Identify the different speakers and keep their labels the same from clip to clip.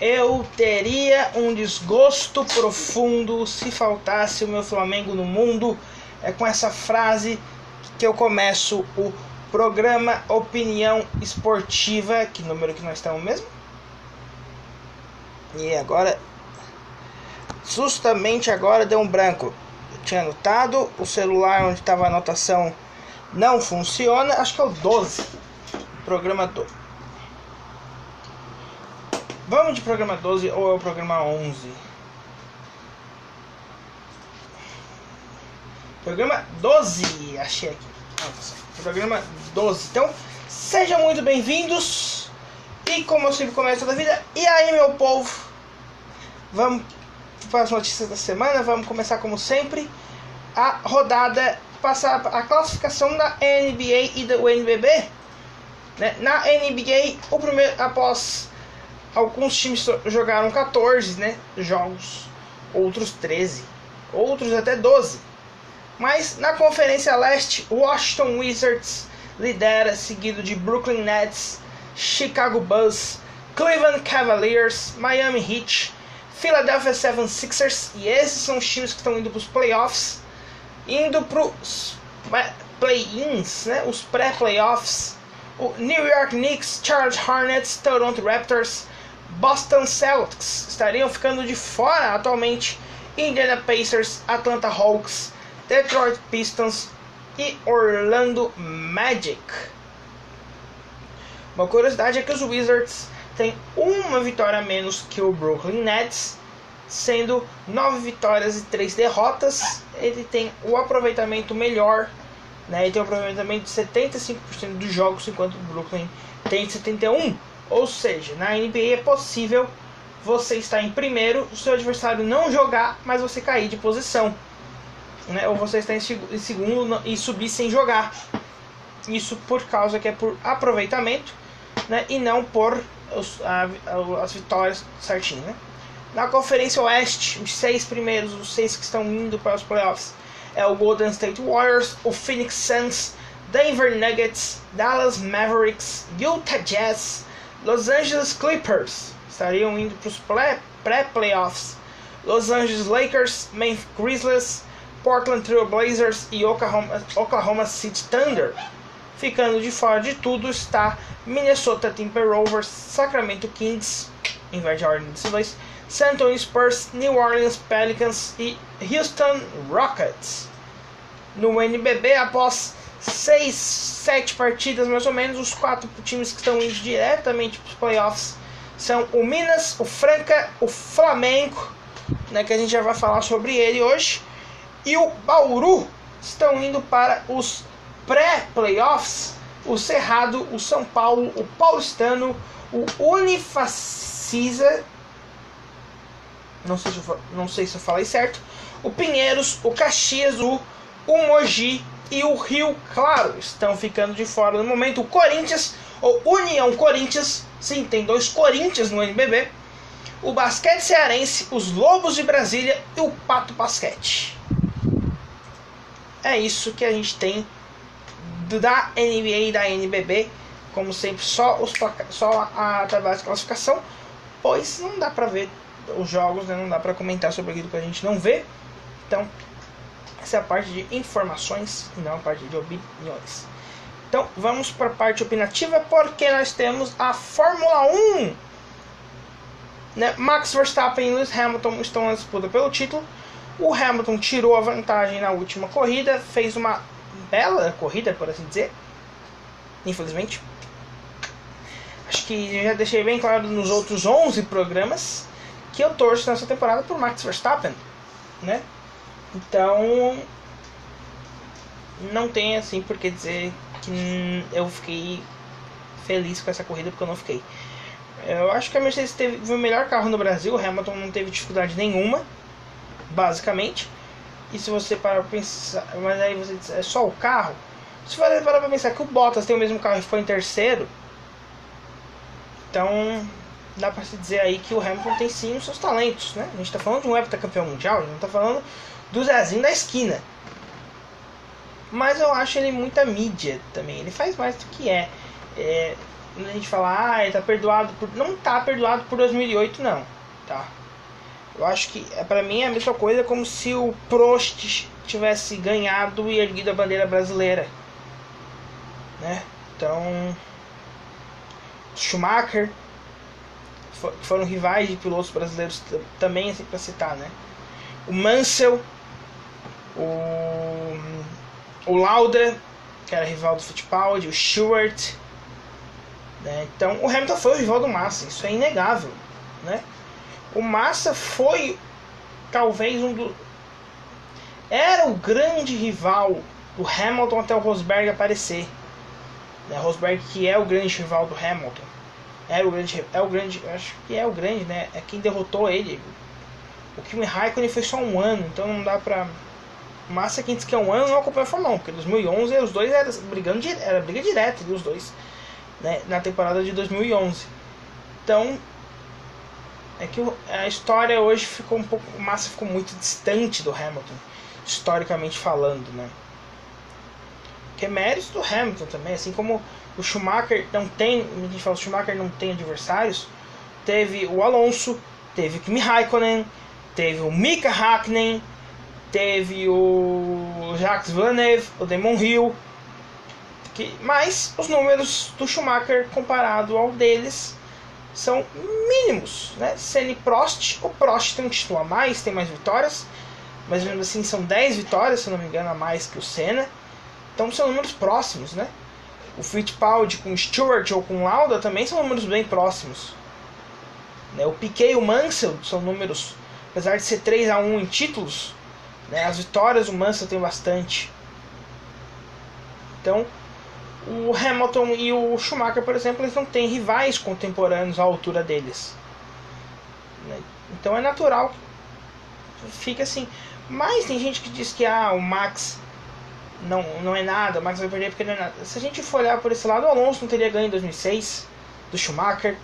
Speaker 1: Eu teria um desgosto profundo se faltasse o meu Flamengo no mundo. É com essa frase que eu começo o programa Opinião Esportiva. Que número que nós estamos mesmo? E agora, justamente agora deu um branco. Eu tinha anotado, o celular onde estava a anotação não funciona. Acho que é o 12. Programa 12. Vamos de programa 12 ou é o programa 11? Programa 12, achei aqui. Nossa, programa 12. Então, sejam muito bem-vindos. E como eu sempre começo da vida, e aí, meu povo? Vamos para as notícias da semana. Vamos começar como sempre a rodada, passar a classificação da NBA e do NBB. Né? Na NBA, o primeiro após alguns times jogaram 14 né, jogos, outros 13, outros até 12. Mas na Conferência Leste, Washington Wizards lidera, seguido de Brooklyn Nets, Chicago Bulls, Cleveland Cavaliers, Miami Heat, Philadelphia 76ers, e esses são os times que estão indo para os playoffs, indo para os play-ins, né, os pré-playoffs. O New York Knicks, Charles Hornets, Toronto Raptors, Boston Celtics estariam ficando de fora atualmente. Indiana Pacers, Atlanta Hawks, Detroit Pistons e Orlando Magic. Uma curiosidade é que os Wizards têm uma vitória a menos que o Brooklyn Nets, sendo nove vitórias e três derrotas. Ele tem o aproveitamento melhor, né? Ele tem um aproveitamento de 75% dos jogos, enquanto o Brooklyn tem 71%. Ou seja, na NBA é possível você estar em primeiro, o seu adversário não jogar, mas você cair de posição. Né? Ou você estar em segundo e subir sem jogar. Isso por causa que é por aproveitamento né? e não por os, a, as vitórias certinho. Né? Na Conferência Oeste, os seis primeiros, os seis que estão indo para os playoffs, é o Golden State Warriors, o Phoenix Suns, Denver Nuggets, Dallas Mavericks, Utah Jazz, Los Angeles Clippers estariam indo para os pré-playoffs. Los Angeles Lakers, Memphis Grizzlies, Portland Trail Blazers e Oklahoma, Oklahoma City Thunder. Ficando de fora de tudo está Minnesota Timberwolves, Sacramento Kings, inverte a ordem desses dois, San Antonio Spurs, New Orleans Pelicans e Houston Rockets. No NBB, após seis, sete partidas mais ou menos. Os quatro times que estão indo diretamente para os playoffs são o Minas, o Franca, o Flamengo, né, que a gente já vai falar sobre ele hoje, e o Bauru estão indo para os pré-playoffs. O Cerrado, o São Paulo, o Paulistano, o Unifacisa, não sei se eu, não sei se eu falei certo, o Pinheiros, o Caxias, o, o Mogi e o Rio Claro estão ficando de fora no momento. O Corinthians, ou União Corinthians, sim, tem dois Corinthians no NBB. O Basquete Cearense, os Lobos de Brasília e o Pato Basquete. É isso que a gente tem da NBA e da NBB. Como sempre, só, os, só a tabela de classificação, pois não dá pra ver os jogos, né? não dá pra comentar sobre aquilo que a gente não vê. Então, essa é a parte de informações e não a parte de opiniões. Então vamos para a parte opinativa porque nós temos a Fórmula 1. Né? Max Verstappen e Lewis Hamilton estão na disputa pelo título. O Hamilton tirou a vantagem na última corrida, fez uma bela corrida, por assim dizer. Infelizmente. Acho que já deixei bem claro nos outros 11 programas que eu torço nessa temporada por Max Verstappen, né? Então, não tem assim por que dizer que eu fiquei feliz com essa corrida, porque eu não fiquei. Eu acho que a Mercedes teve o melhor carro no Brasil, o Hamilton não teve dificuldade nenhuma, basicamente. E se você parar pra pensar, mas aí você diz, é só o carro? Se você parar pra pensar que o Bottas tem o mesmo carro e foi em terceiro, então dá pra se dizer aí que o Hamilton tem sim os seus talentos, né? A gente tá falando de um heptacampeão mundial, a gente não tá falando do Zezinho da esquina. Mas eu acho ele muita mídia também. Ele faz mais do que é. é a gente fala, ah, ele tá perdoado por. Não tá perdoado por 2008, não. Tá? Eu acho que, é, para mim, é a mesma coisa como se o Prost tivesse ganhado e erguido a bandeira brasileira. Né? Então. Schumacher, foram rivais de pilotos brasileiros também, assim, para citar, né? O Mansell, o, o Lauda, que era rival do Fittipaldi, o Stewart. Né? Então, o Hamilton foi o rival do Massa, isso é inegável, né? O Massa foi talvez um do era o grande rival do Hamilton até o Rosberg aparecer. Né? Rosberg que é o grande rival do Hamilton. É o grande, é o grande, acho que é o grande, né? É quem derrotou ele. O Kimi Raikkonen foi só um ano, então não dá pra. Massa quem diz que é um ano não acompanha a Fórmula 1, porque em 2011 os dois eram brigando, era briga direta os dois, né? Na temporada de 2011. Então, é que a história hoje ficou um pouco. Massa ficou muito distante do Hamilton, historicamente falando, né? Que é mérito do Hamilton também, assim como o Schumacher não tem, a fala, o Schumacher não tem adversários. Teve o Alonso, teve o Kimi Raikkonen, teve o Mika Hakkinen, teve o Jacques Villeneuve, o Damon Hill. Que, mas os números do Schumacher comparado ao deles são mínimos, né? Senna Prost, o Prost tem um título a mais, tem mais vitórias, mas mesmo assim são 10 vitórias, se não me engano, a mais que o Senna. Então são números próximos, né? O Fittipaldi com Stewart ou com Lauda também são números bem próximos. Né? O Piquet e o Mansell são números, apesar de ser 3 a 1 em títulos, né? as vitórias o Mansell tem bastante. Então, o Hamilton e o Schumacher, por exemplo, eles não têm rivais contemporâneos à altura deles. Né? Então é natural que fica assim. Mas tem gente que diz que ah, o Max não, não é nada, o Max vai perder porque não é nada. Se a gente for olhar por esse lado, o Alonso não teria ganho em 2006 do Schumacher,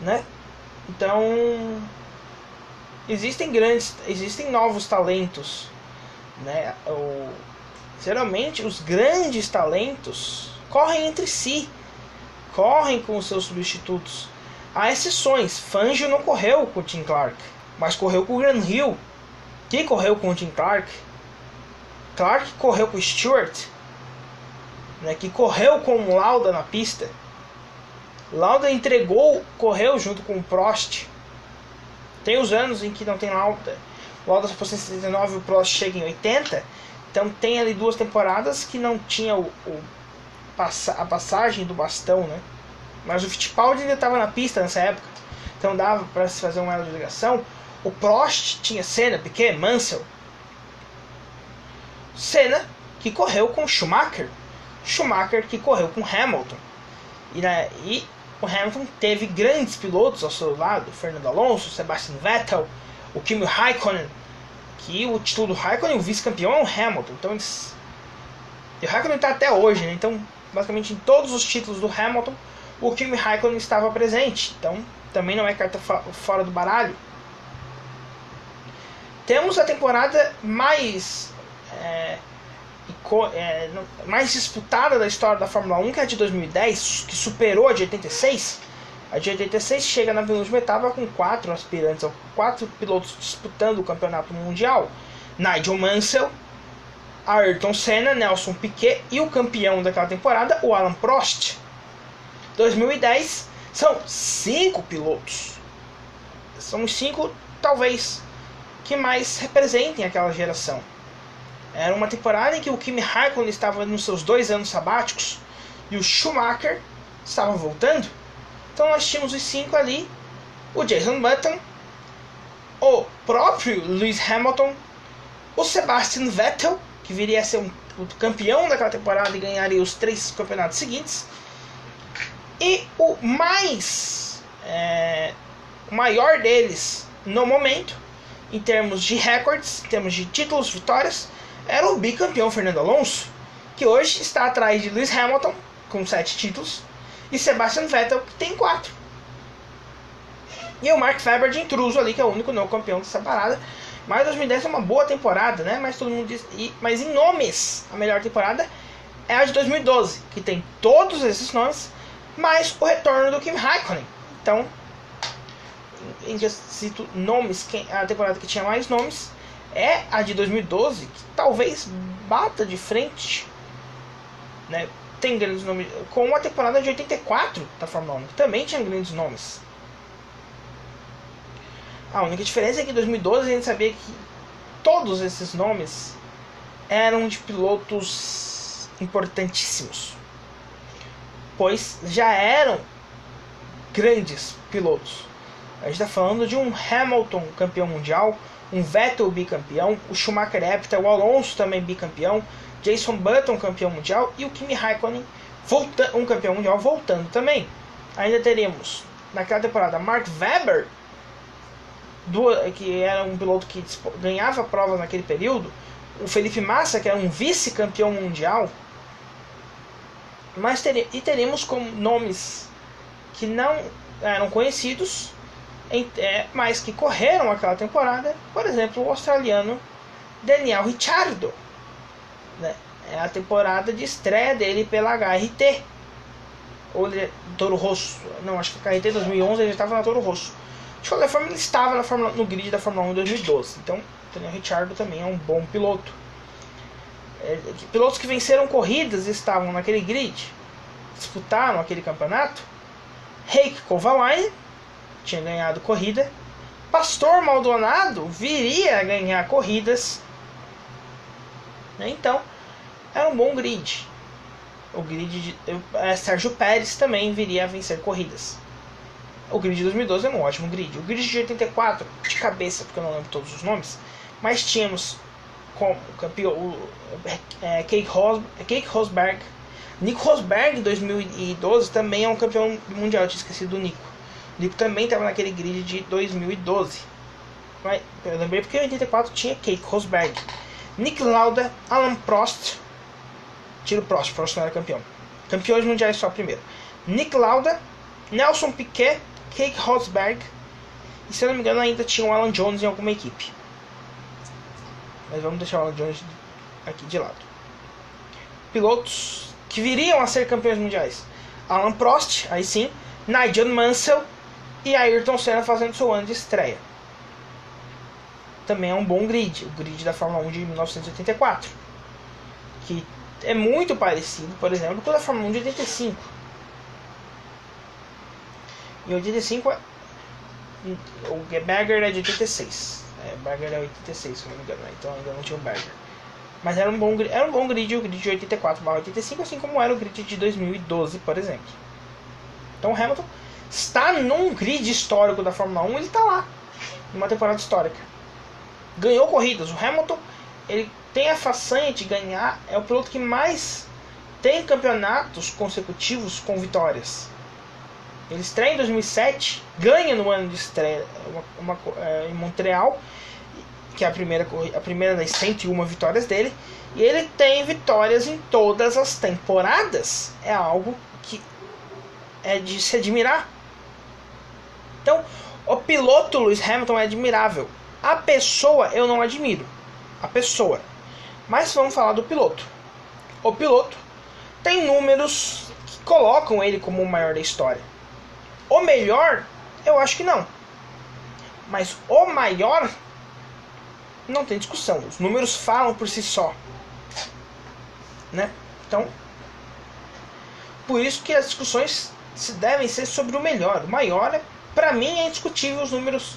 Speaker 1: né? Então existem grandes, existem novos talentos, né? O, geralmente os grandes talentos correm entre si, correm com os seus substitutos. Há exceções. Fangio não correu com o Tim Clark, mas correu com o Gran Hill, que correu com o Tim Clark Clark correu com o Stewart, né, que correu com o Lauda na pista. Lauda entregou, correu junto com o Prost. Tem os anos em que não tem Lauda. O só foi em 79 e o Prost chega em 80. Então tem ali duas temporadas que não tinha o, o a passagem do bastão, né? Mas o Fittipaldi ainda estava na pista nessa época. Então dava para se fazer uma de ligação. O Prost tinha Senna, Piquet, Mansell. Senna, que correu com Schumacher. Schumacher, que correu com Hamilton. E, né, e o Hamilton teve grandes pilotos ao seu lado: Fernando Alonso, Sebastian Vettel, o Kimi Raikkonen. Que o título do Raikkonen, o vice-campeão, é o Hamilton. Então eles. E o Raikkonen está até hoje, né? Então, basicamente, em todos os títulos do Hamilton, o Kimi Raikkonen estava presente. Então, também não é carta fora do baralho. Temos a temporada mais é, é, mais disputada da história da Fórmula 1, que é a de 2010, que superou a de 86. A de 86 chega na penúltima etapa com quatro aspirantes, quatro pilotos disputando o campeonato mundial: Nigel Mansell, Ayrton Senna, Nelson Piquet e o campeão daquela temporada, o Alan Prost. 2010 são cinco pilotos. São os cinco, talvez, que mais representem aquela geração. Era uma temporada em que o Kimi Raikkonen estava nos seus dois anos sabáticos e o Schumacher estava voltando. Então nós tínhamos os cinco ali: o Jason Button, o próprio Lewis Hamilton, o Sebastian Vettel, que viria a ser um, o campeão daquela temporada e ganharia os três campeonatos seguintes, e o mais é, o maior deles no momento, em termos de recordes, em termos de títulos, vitórias, era o bicampeão Fernando Alonso, que hoje está atrás de Lewis Hamilton, com sete títulos, e Sebastian Vettel, que tem quatro. E o Mark Webber de intruso ali, que é o único não campeão dessa parada. Mas 2010 é uma boa temporada, né? Mas todo mundo diz. E, mas em nomes, a melhor temporada é a de 2012, que tem todos esses nomes, mais o retorno do Kimi Raikkonen. Então, em cito nomes, a temporada que tinha mais nomes é a de 2012, que talvez bata de frente, né? Tem grandes nomes, com a temporada de 84 da Fórmula 1, que também tinha grandes nomes. A única diferença é que em 2012 a gente sabia que todos esses nomes eram de pilotos importantíssimos, pois já eram grandes pilotos. A gente está falando de um Hamilton campeão mundial, um Vettel bicampeão, o Schumacher hepta, o Alonso também bicampeão, Jason Button campeão mundial e o Kimi Raikkonen volta, um campeão mundial voltando também. Ainda teremos naquela temporada Mark Webber, que era um piloto que ganhava provas naquele período, o Felipe Massa, que era um vice-campeão mundial, mas tere, e teremos como nomes que não eram conhecidos, é, mas que correram aquela temporada, por exemplo, o australiano Daniel Ricciardo. Né? É a temporada de estreia dele pela HRT. Ou Toro Rosso. Não, acho que a HRT 2011 ele estava na Toro Rosso. De qualquer forma, ele estava na Fórmula, no grid da Fórmula 1 em 2012. Então, Daniel Ricciardo também é um bom piloto. É, pilotos que venceram corridas estavam naquele grid, disputaram aquele campeonato. Heikki Kovalainen tinha ganhado corrida. Pastor Maldonado viria a ganhar corridas. Então, era um bom grid. O grid de é, Sérgio Pérez também viria a vencer corridas. O grid de 2012 é um ótimo grid. O grid de 84, de cabeça, porque eu não lembro todos os nomes, mas tínhamos como campeão o, é, Keik, Ros, Rosberg. Nico Rosberg, 2012, também é um campeão mundial. Eu tinha esquecido do Nico. O Nico também estava naquele grid de 2012. Mas, eu lembrei porque em 84 tinha Keik Rosberg. Nick Lauda, Alan Prost. Tiro Prost, Prost não era campeão. Campeões mundiais só primeiro. Nick Lauda, Nelson Piquet, Keik Rosberg. E se eu não me engano ainda tinha o Alan Jones em alguma equipe. Mas vamos deixar o Alan Jones aqui de lado. Pilotos que viriam a ser campeões mundiais. Alan Prost, aí sim. Nigel Mansell e Ayrton Senna fazendo seu ano de estreia. Também é um bom grid, o grid da Fórmula 1 de 1984. Que é muito parecido, por exemplo, com o da Fórmula 1 de 85. Em 85, o Berger é de 86. É, Berger é 86, se não me engano, né? então ainda não tinha o Berger. Mas era um bom, era um bom grid, o grid de 84 85, assim como era o grid de 2012, por exemplo. Então o Hamilton está num grid histórico da Fórmula 1, ele está lá, numa temporada histórica. Ganhou corridas. O Hamilton ele tem a façanha de ganhar, é o piloto que mais tem campeonatos consecutivos com vitórias. Ele estreia em 2007, ganha no ano de estreia uma, uma, é, em Montreal, que é a primeira, a primeira das 101 vitórias dele, e ele tem vitórias em todas as temporadas. É algo que é de se admirar. Então, o piloto Lewis Hamilton é admirável. A pessoa eu não admiro. A pessoa. Mas vamos falar do piloto. O piloto tem números que colocam ele como o maior da história. O melhor, eu acho que não. Mas o maior, não tem discussão. Os números falam por si só. Né? Então, por isso que as discussões se devem ser sobre o melhor. O maior, para mim, é indiscutível. Os números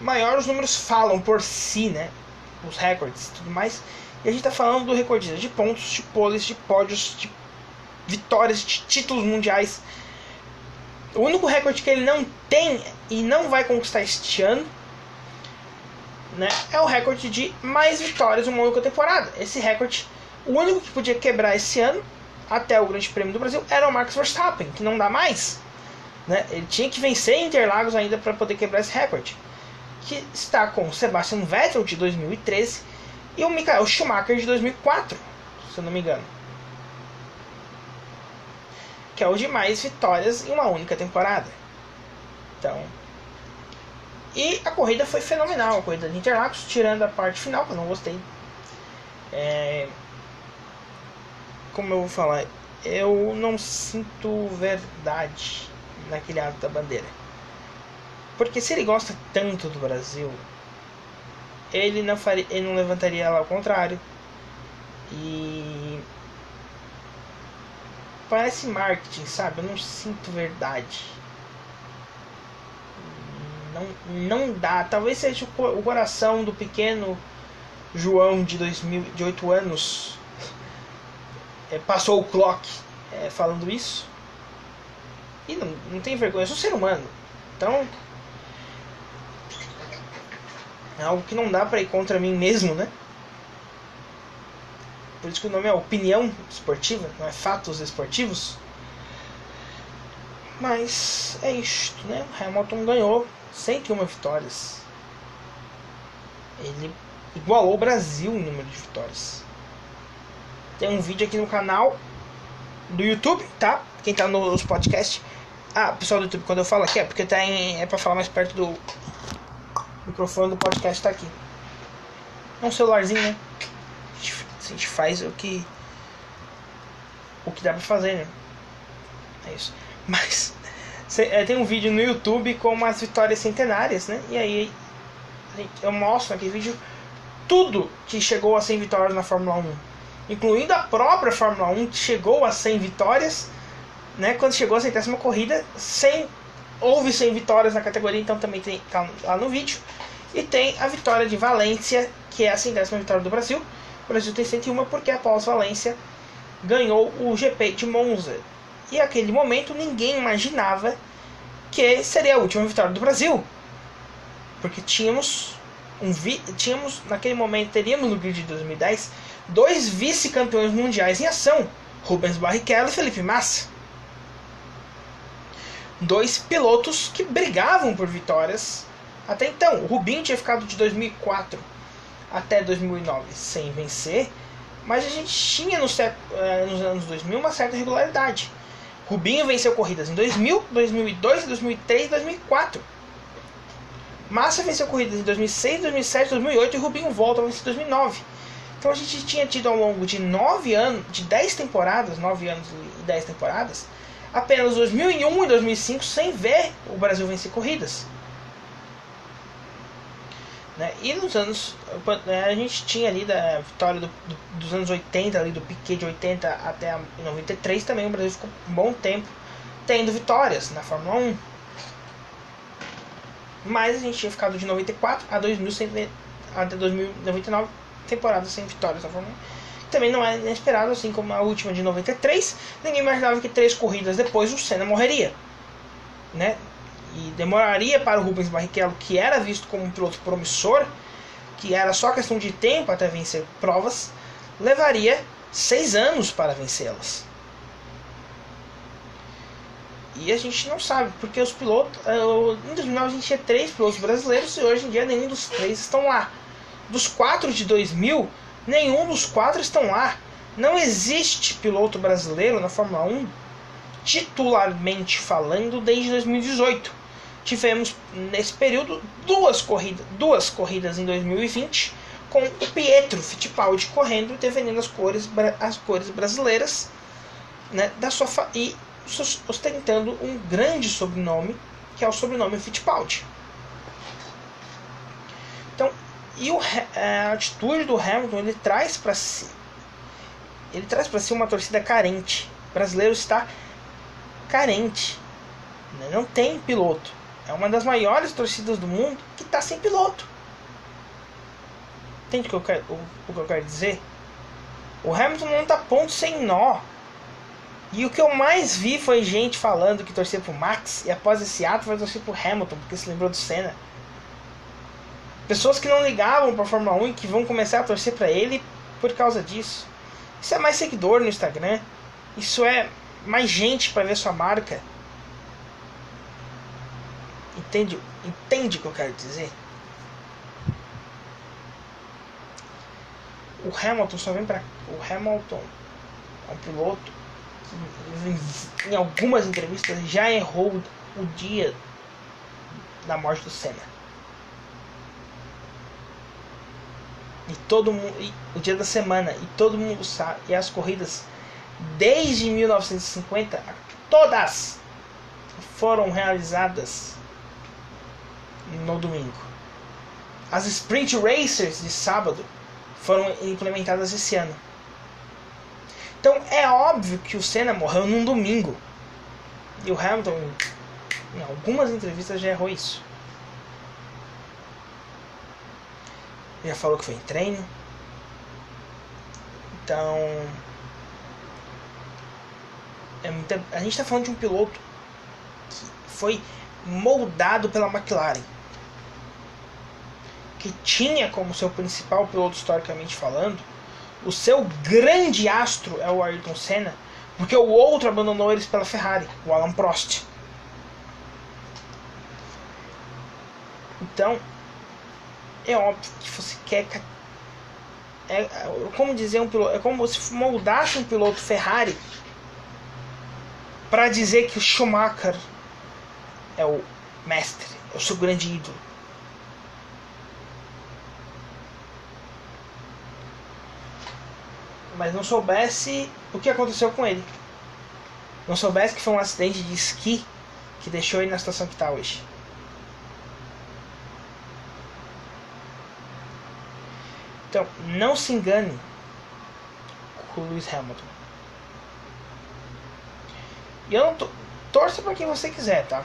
Speaker 1: maior, os números falam por si, né? Os recordes e tudo mais. E a gente está falando do recordista de pontos, de poles, de pódios, de vitórias, de títulos mundiais o único recorde que ele não tem e não vai conquistar este ano né, é o recorde de mais vitórias em uma única temporada. Esse recorde, o único que podia quebrar esse ano, até o Grande Prêmio do Brasil, era o Max Verstappen, que não dá mais. Né? Ele tinha que vencer Interlagos ainda para poder quebrar esse recorde. Que está com o Sebastian Vettel de 2013 e o Michael Schumacher de 2004, se eu não me engano que é o de mais vitórias em uma única temporada. Então, e a corrida foi fenomenal, a corrida de Interlagos, tirando a parte final, que eu não gostei. É, como eu vou falar, eu não sinto verdade naquele ato da bandeira. Porque se ele gosta tanto do Brasil, ele não, faria, ele não levantaria ela ao contrário. E. Parece marketing, sabe? Eu não sinto verdade. Não, não dá. Talvez seja o coração do pequeno João de, 2000, de 8 anos. É, passou o clock é, falando isso. E não, não tem vergonha. Eu sou ser humano. Então. É algo que não dá pra ir contra mim mesmo, né? Por isso que o nome é opinião esportiva, não é fatos esportivos. Mas é isto, né? Hamilton ganhou 101 vitórias. Ele igualou o Brasil em número de vitórias. Tem um vídeo aqui no canal do YouTube, tá? Quem tá nos podcasts. Ah, pessoal do YouTube, quando eu falo aqui é porque tá em, é pra falar mais perto do microfone do podcast tá aqui. É um celularzinho, né? A gente faz o que o que dá pra fazer, né? É isso. Mas é, tem um vídeo no YouTube com umas vitórias centenárias, né? E aí eu mostro naquele vídeo tudo que chegou a 100 vitórias na Fórmula 1, incluindo a própria Fórmula 1 que chegou a 100 vitórias, né? Quando chegou a centésima corrida, 100 houve 100 vitórias na categoria, então também tem tá lá no vídeo. E tem a vitória de Valência, que é a centésima vitória do Brasil. O Brasil tem 101 porque após Valência ganhou o GP de Monza. E naquele momento ninguém imaginava que seria a última vitória do Brasil. Porque tínhamos um vi tínhamos naquele momento teríamos no grid de 2010 dois vice-campeões mundiais em ação, Rubens Barrichello e Felipe Massa. Dois pilotos que brigavam por vitórias até então. O Rubinho tinha ficado de 2004 até 2009 sem vencer, mas a gente tinha no, eh, nos anos 2000 uma certa regularidade. Rubinho venceu corridas em 2000, 2002, 2003 e 2004. Massa venceu corridas em 2006, 2007, 2008 e Rubinho volta a vencer em 2009. Então a gente tinha tido ao longo de 9 anos, de 10 temporadas, 9 anos e 10 temporadas, apenas 2001 e 2005 sem ver o Brasil vencer corridas. Né? E nos anos. Né, a gente tinha ali da vitória do, do, dos anos 80, ali do Piquet de 80 até 93, também o Brasil ficou um bom tempo tendo vitórias na Fórmula 1. Mas a gente tinha ficado de 94 a 2000 sem, até 2099 temporadas sem vitórias na Fórmula 1. Também não é inesperado, assim como a última de 93. Ninguém imaginava que três corridas depois o Senna morreria. Né? e demoraria para o Rubens Barrichello, que era visto como um piloto promissor, que era só questão de tempo até vencer provas, levaria seis anos para vencê-las. E a gente não sabe, porque os pilotos. Eh, em 2009 a gente tinha três pilotos brasileiros e hoje em dia nenhum dos três estão lá. Dos quatro de 2000, nenhum dos quatro estão lá. Não existe piloto brasileiro na Fórmula 1 titularmente falando desde 2018 tivemos nesse período duas corridas, duas corridas em 2020 com o Pietro Fittipaldi correndo defendendo as cores, as cores brasileiras né, da sua e ostentando um grande sobrenome que é o sobrenome Fittipaldi. Então, e o, a atitude do Hamilton ele traz para si ele traz para si uma torcida carente. O brasileiro está carente, né? não tem piloto. É uma das maiores torcidas do mundo que está sem piloto. Entende o que, eu quero, o, o que eu quero dizer? O Hamilton não está ponto sem nó. E o que eu mais vi foi gente falando que torcia pro Max e após esse ato vai torcer pro Hamilton, porque se lembrou do Senna. Pessoas que não ligavam pra Fórmula 1 e que vão começar a torcer para ele por causa disso. Isso é mais seguidor no Instagram. Isso é mais gente para ver sua marca. Entende, entende o que eu quero dizer? O Hamilton só vem para o Hamilton é um piloto que em algumas entrevistas já errou o dia da morte do Senna. E todo mundo, e o dia da semana, e todo mundo sabe, e as corridas desde 1950, todas foram realizadas no domingo. As Sprint Racers de sábado foram implementadas esse ano. Então é óbvio que o Senna morreu num domingo. E o Hamilton, em algumas entrevistas, já errou isso. Já falou que foi em treino. Então. É muita... A gente está falando de um piloto que foi moldado pela McLaren. Que tinha como seu principal piloto, historicamente falando, o seu grande astro é o Ayrton Senna, porque o outro abandonou eles pela Ferrari, o Alan Prost. Então, é óbvio que você quer. É, é como dizer um piloto, é como se moldasse um piloto Ferrari para dizer que o Schumacher é o mestre, é o seu grande ídolo. mas não soubesse o que aconteceu com ele. Não soubesse que foi um acidente de esqui que deixou ele na situação que está hoje. Então, não se engane com o Lewis Hamilton. E eu não to torço para quem você quiser, tá?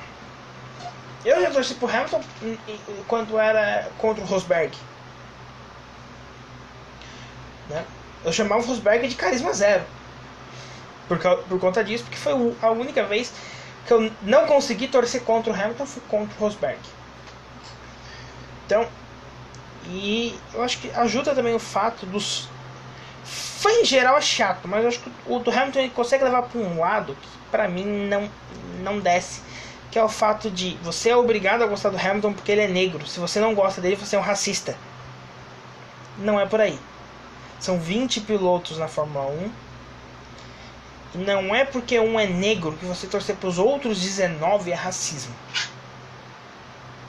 Speaker 1: Eu já torci pro Hamilton quando era contra o Rosberg. Né? Eu chamava o Rosberg de carisma zero. Por, por conta disso, porque foi a única vez que eu não consegui torcer contra o Hamilton, foi contra o Rosberg. Então, e eu acho que ajuda também o fato dos. Fã em geral é chato, mas eu acho que o do Hamilton ele consegue levar para um lado que para mim não, não desce. Que é o fato de você é obrigado a gostar do Hamilton porque ele é negro. Se você não gosta dele, você é um racista. Não é por aí. São 20 pilotos na Fórmula 1. Não é porque um é negro que você torcer para os outros 19 é racismo.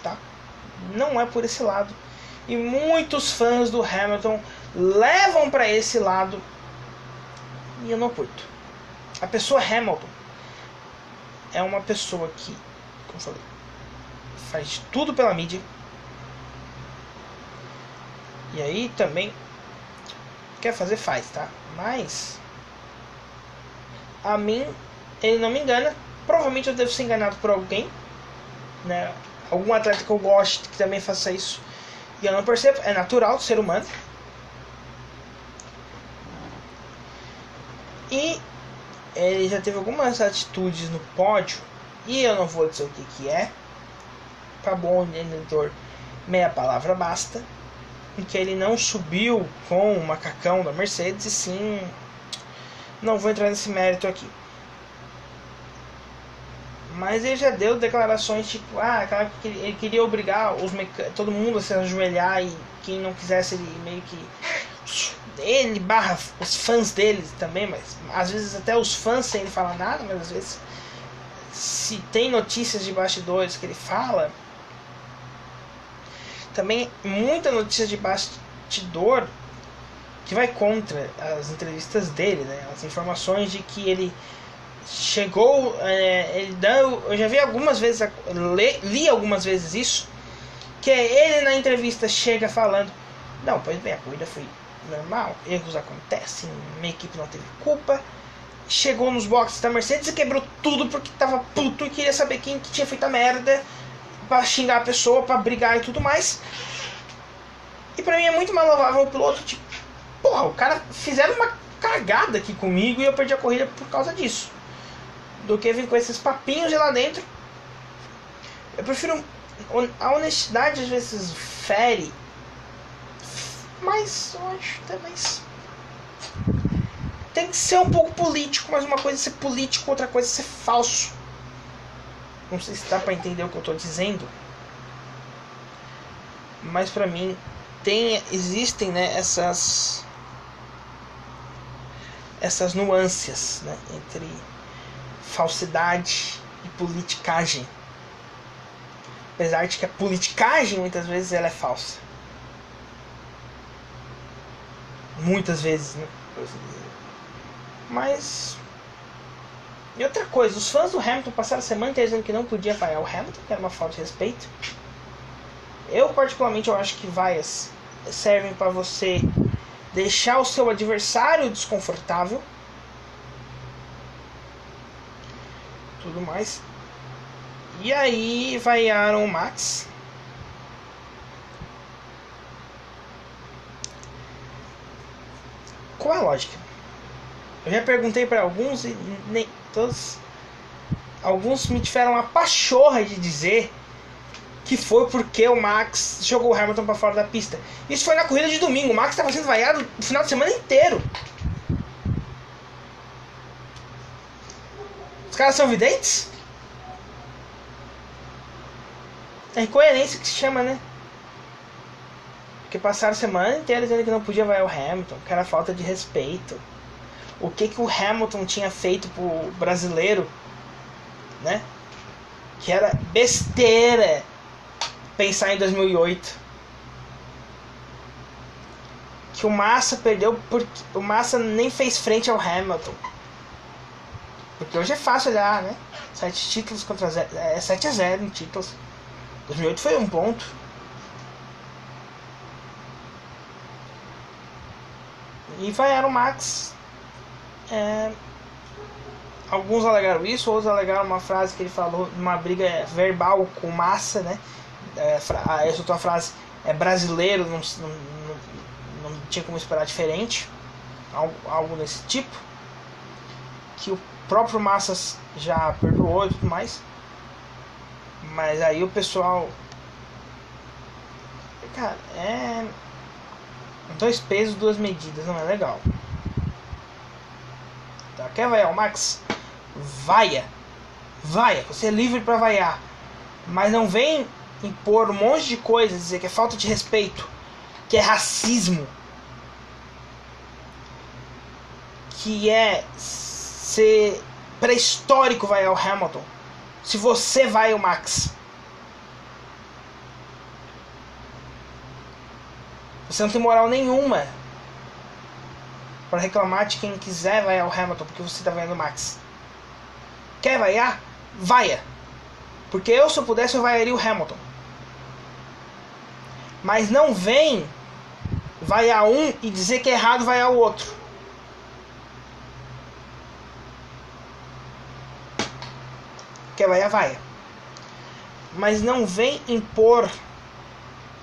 Speaker 1: Tá? Não é por esse lado. E muitos fãs do Hamilton levam para esse lado. E eu não curto. A pessoa Hamilton é uma pessoa que, como falei, faz tudo pela mídia. E aí também quer fazer, faz, tá? Mas a mim ele não me engana. Provavelmente eu devo ser enganado por alguém, né? Algum atleta que eu goste que também faça isso. E eu não percebo, é natural do ser humano. E ele já teve algumas atitudes no pódio, e eu não vou dizer o que, que é. Para bom entendedor, meia palavra basta em que ele não subiu com o macacão da Mercedes, e sim. Não vou entrar nesse mérito aqui. Mas ele já deu declarações tipo, ah, ele queria obrigar os todo mundo a se ajoelhar e quem não quisesse ele meio que. Ele barra os fãs dele também, mas às vezes até os fãs sem ele falar nada, mas às vezes se tem notícias de bastidores que ele fala, também muita notícia de bastidor que vai contra as entrevistas dele, né? As informações de que ele chegou, é, ele deu, eu já vi algumas vezes, li, li algumas vezes isso, que é ele na entrevista chega falando, não, pois bem, a corrida foi normal, erros acontecem, minha equipe não teve culpa, chegou nos boxes da Mercedes e quebrou tudo porque tava puto e queria saber quem que tinha feito a merda para xingar a pessoa, para brigar e tudo mais. E pra mim é muito mais louvável o piloto, tipo, porra, o cara fizeram uma cagada aqui comigo e eu perdi a corrida por causa disso. Do que vir com esses papinhos de lá dentro. Eu prefiro. A honestidade às vezes fere. Mas eu acho também. Tem que ser um pouco político, mas uma coisa é ser político, outra coisa é ser falso. Não sei se dá para entender o que eu estou dizendo. Mas para mim tem existem né, essas essas nuances né, entre falsidade e politicagem. Apesar de que a politicagem muitas vezes ela é falsa. Muitas vezes, né? Mas. E outra coisa, os fãs do Hamilton passaram a semana dizendo que não podia vaiar o Hamilton, que era uma falta de respeito. Eu, particularmente, eu acho que vaias servem para você deixar o seu adversário desconfortável. Tudo mais. E aí vaiaram o Max. Qual é a lógica? Eu já perguntei para alguns e nem todos. Alguns me tiveram a pachorra de dizer que foi porque o Max jogou o Hamilton para fora da pista. Isso foi na corrida de domingo. O Max estava sendo vaiado o final de semana inteiro. Os caras são videntes? É incoerência que se chama, né? Porque passaram a semana inteira dizendo que não podia vaiar o Hamilton, que era falta de respeito. O que, que o Hamilton tinha feito pro brasileiro, né? Que era besteira pensar em 2008. Que o Massa perdeu porque o Massa nem fez frente ao Hamilton. Porque hoje é fácil olhar, né? Sete títulos contra zero, é 7 a 0 em títulos. 2008 foi um ponto. E vai Max. É, alguns alegaram isso, outros alegaram uma frase que ele falou, uma briga verbal com massa, né? é, ah, essa outra frase é brasileiro, não, não, não, não tinha como esperar diferente, algo, algo desse tipo, que o próprio Massas já perdoou e tudo mais, mas aí o pessoal, cara, é dois pesos, duas medidas, não é legal. Tá, quer vaiar o Max? Vaia! Vaia! Você é livre para vaiar. Mas não vem impor um monte de coisas, dizer que é falta de respeito, que é racismo, que é ser pré-histórico vai ao Hamilton. Se você vai ao Max. Você não tem moral nenhuma para reclamar de quem quiser vai ao Hamilton porque você está vendo o Max. Quer vaiar? Vaia. Porque eu, se eu pudesse, eu vaiaria o Hamilton. Mas não vem vai a um e dizer que é errado vai ao outro. Quer vai a vai. Mas não vem impor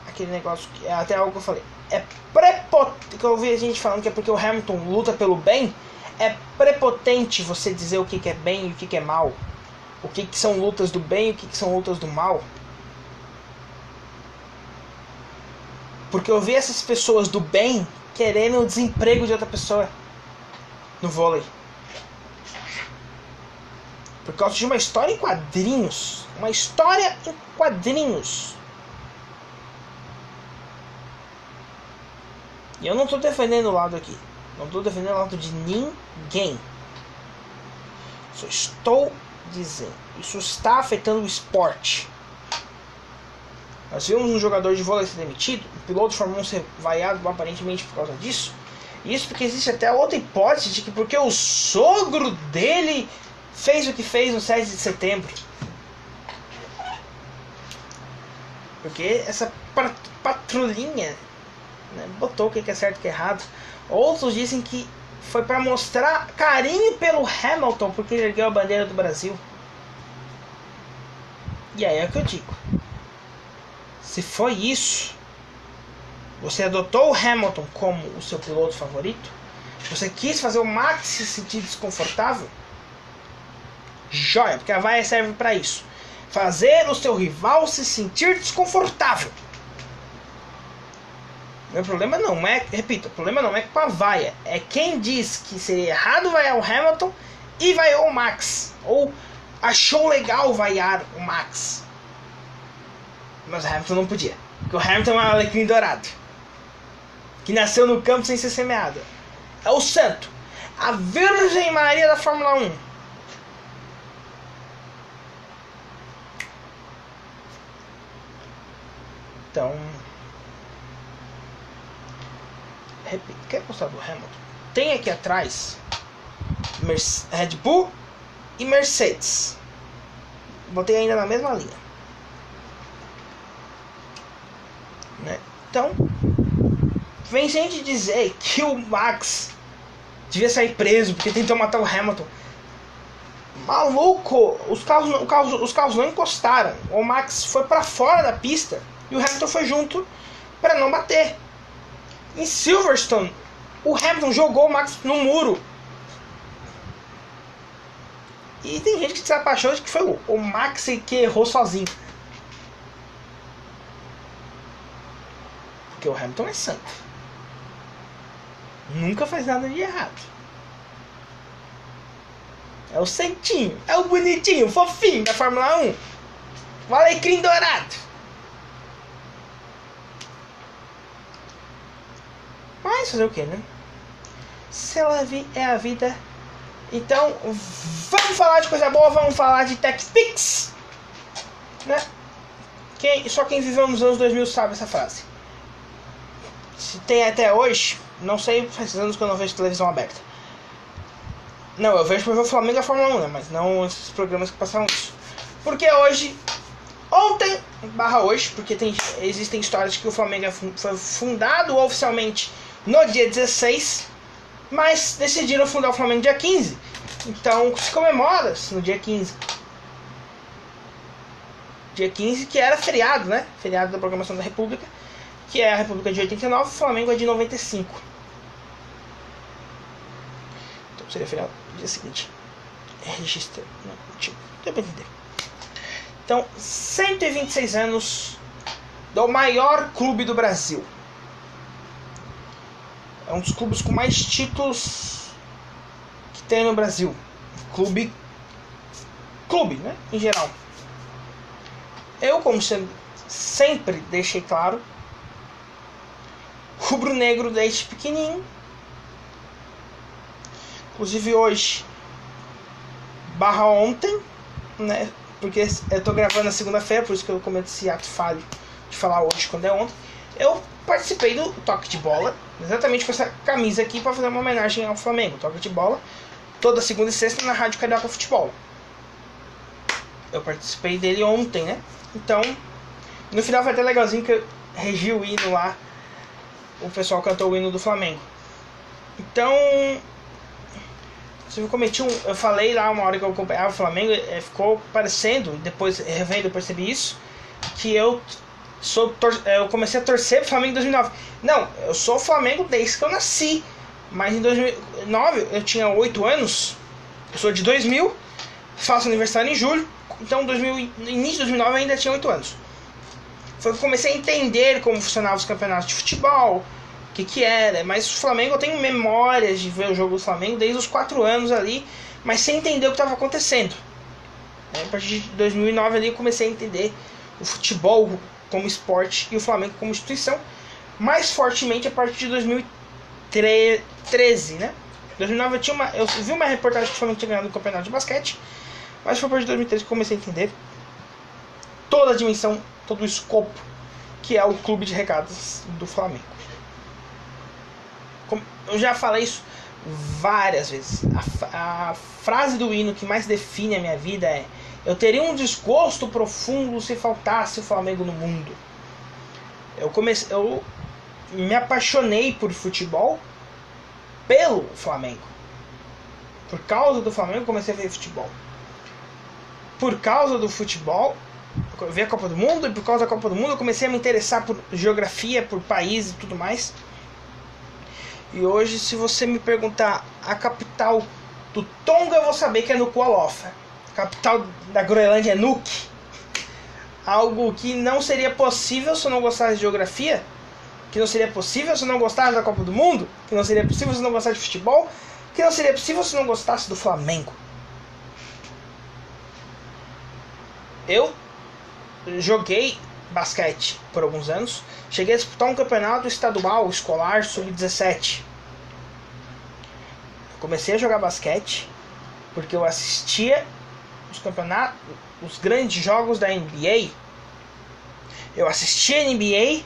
Speaker 1: aquele negócio que é até algo que eu falei. É prepotente. Que eu ouvi a gente falando que é porque o Hamilton luta pelo bem. É prepotente você dizer o que, que é bem e o que, que é mal. O que, que são lutas do bem e o que, que são lutas do mal. Porque eu vi essas pessoas do bem querendo o desemprego de outra pessoa no vôlei. Por causa de uma história em quadrinhos. Uma história em quadrinhos. E eu não estou defendendo o lado aqui. Não estou defendendo o lado de ninguém. Só estou dizendo. Isso está afetando o esporte. Nós vimos um jogador de vôlei ser demitido, o piloto de Fórmula 1 ser vaiado aparentemente por causa disso. Isso porque existe até outra hipótese de que porque o sogro dele fez o que fez no 7 de setembro. Porque essa patrulhinha né, botou o que é certo e o que é errado. Outros dizem que foi para mostrar carinho pelo Hamilton porque ele ergueu a bandeira do Brasil. E aí é o que eu digo. Se foi isso, você adotou o Hamilton como o seu piloto favorito? Você quis fazer o Max se sentir desconfortável? Joia, porque a vaia serve para isso. Fazer o seu rival se sentir desconfortável. Meu problema não é, repito, o problema não é com a vaia, é quem diz que seria errado vaiar o Hamilton e vaiou o Max, ou achou legal vaiar o Max. Mas o Hamilton não podia. Porque o Hamilton é um alecrim dourado. Que nasceu no campo sem ser semeado. É o santo. A Virgem Maria da Fórmula 1. Então. Repito, quer postar do Hamilton? Tem aqui atrás Red Bull e Mercedes. Botei ainda na mesma linha. Né? Então, vem gente dizer que o Max devia sair preso porque tentou matar o Hamilton. Maluco! Os carros, os carros, os carros não encostaram. O Max foi para fora da pista e o Hamilton foi junto para não bater. Em Silverstone, o Hamilton jogou o Max no muro. E tem gente que se apaixonou de que foi o Max que errou sozinho. Porque o Hamilton é santo. Nunca faz nada de errado. É o santinho, é o bonitinho, fofinho da Fórmula 1. O alecrim dourado. Mas fazer o que, né? Se ela é a vida. Então, vamos falar de coisa boa, vamos falar de TechPix. Né? Quem, só quem viveu nos anos 2000 sabe essa frase. Se tem até hoje, não sei, faz anos que eu não vejo televisão aberta. Não, eu vejo o Flamengo a Fórmula 1, né? Mas não esses programas que passaram isso. Porque hoje, ontem, barra hoje, porque tem, existem histórias que o Flamengo é foi fundado oficialmente no dia 16, mas decidiram fundar o Flamengo dia 15. Então se comemora no dia 15. Dia 15, que era feriado, né? Feriado da programação da República, que é a República de 89, o Flamengo é de 95. Então seria feriado dia seguinte. É registra. Não, tipo, deu pra entender. Então, 126 anos do maior clube do Brasil. É um dos clubes com mais títulos que tem no Brasil. Clube. Clube, né? Em geral. Eu, como sempre deixei claro, rubro-negro desde pequenininho Inclusive hoje, barra ontem, né? Porque eu tô gravando na segunda-feira, por isso que eu cometo esse ato falho de falar hoje quando é ontem. Eu participei do toque de bola, exatamente com essa camisa aqui para fazer uma homenagem ao Flamengo. Toque de bola, toda segunda e sexta na Rádio Carioca Futebol. Eu participei dele ontem, né? Então, no final foi até legalzinho que eu regi o hino lá. O pessoal cantou o hino do Flamengo. Então, eu cometi um. Eu falei lá uma hora que eu acompanhava o Flamengo, é, ficou parecendo, depois revendo, eu percebi isso, que eu sou é, eu comecei a torcer pro Flamengo em 2009. Não, eu sou Flamengo desde que eu nasci. Mas em 2009 eu tinha 8 anos. Eu sou de 2000, faço aniversário em julho. Então, 2000, no início de 2009 eu ainda tinha 8 anos. Foi que eu comecei a entender como funcionavam os campeonatos de futebol, o que, que era. Mas o Flamengo, eu tenho memórias de ver o jogo do Flamengo desde os 4 anos ali, mas sem entender o que estava acontecendo. É, a partir de 2009 ali eu comecei a entender o futebol como esporte e o Flamengo como instituição, mais fortemente a partir de 2013, né? 2009 eu, tinha uma, eu vi uma reportagem que o Flamengo tinha ganhado no campeonato de basquete, mas foi a partir de 2013 que comecei a entender toda a dimensão, todo o escopo que é o clube de regadas do Flamengo eu já falei isso várias vezes. A, a, frase do hino que mais define a minha vida é: Eu teria um desgosto profundo se faltasse o Flamengo no mundo. Eu comecei, eu me apaixonei por futebol pelo Flamengo. Por causa do Flamengo, comecei a ver futebol. Por causa do futebol, eu vi a Copa do Mundo e por causa da Copa do Mundo, eu comecei a me interessar por geografia, por país e tudo mais. E hoje, se você me perguntar a capital do Tonga, eu vou saber que é Nuku'alofa. A capital da Groenlândia é Nuuk. Algo que não seria possível se eu não gostasse de geografia, que não seria possível se eu não gostasse da Copa do Mundo, que não seria possível se eu não gostasse de futebol, que não seria possível se eu não gostasse do Flamengo. Eu joguei basquete por alguns anos. Cheguei a disputar um campeonato estadual escolar sub-17. Comecei a jogar basquete porque eu assistia os campeonatos, os grandes jogos da NBA. Eu assistia NBA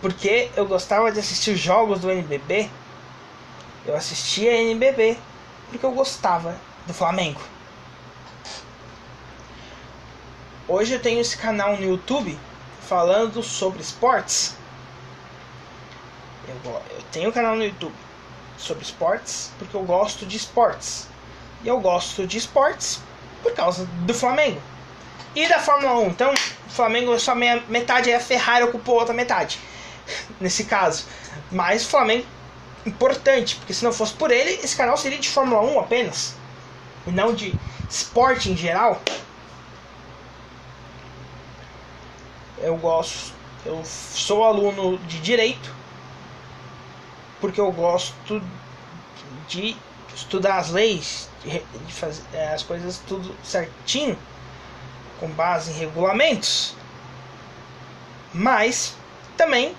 Speaker 1: porque eu gostava de assistir os jogos do NBB. Eu assistia NBB porque eu gostava do Flamengo. Hoje eu tenho esse canal no YouTube falando sobre esportes. Eu, eu tenho um canal no YouTube sobre esportes porque eu gosto de esportes. E eu gosto de esportes por causa do Flamengo. E da Fórmula 1. Então, o Flamengo só meia, metade é a Ferrari ocupou outra metade. Nesse caso. Mas o Flamengo importante, porque se não fosse por ele, esse canal seria de Fórmula 1 apenas. E não de esporte em geral. Eu gosto. Eu sou aluno de direito porque eu gosto de estudar as leis, de, fazer é, as coisas tudo certinho, com base em regulamentos. Mas também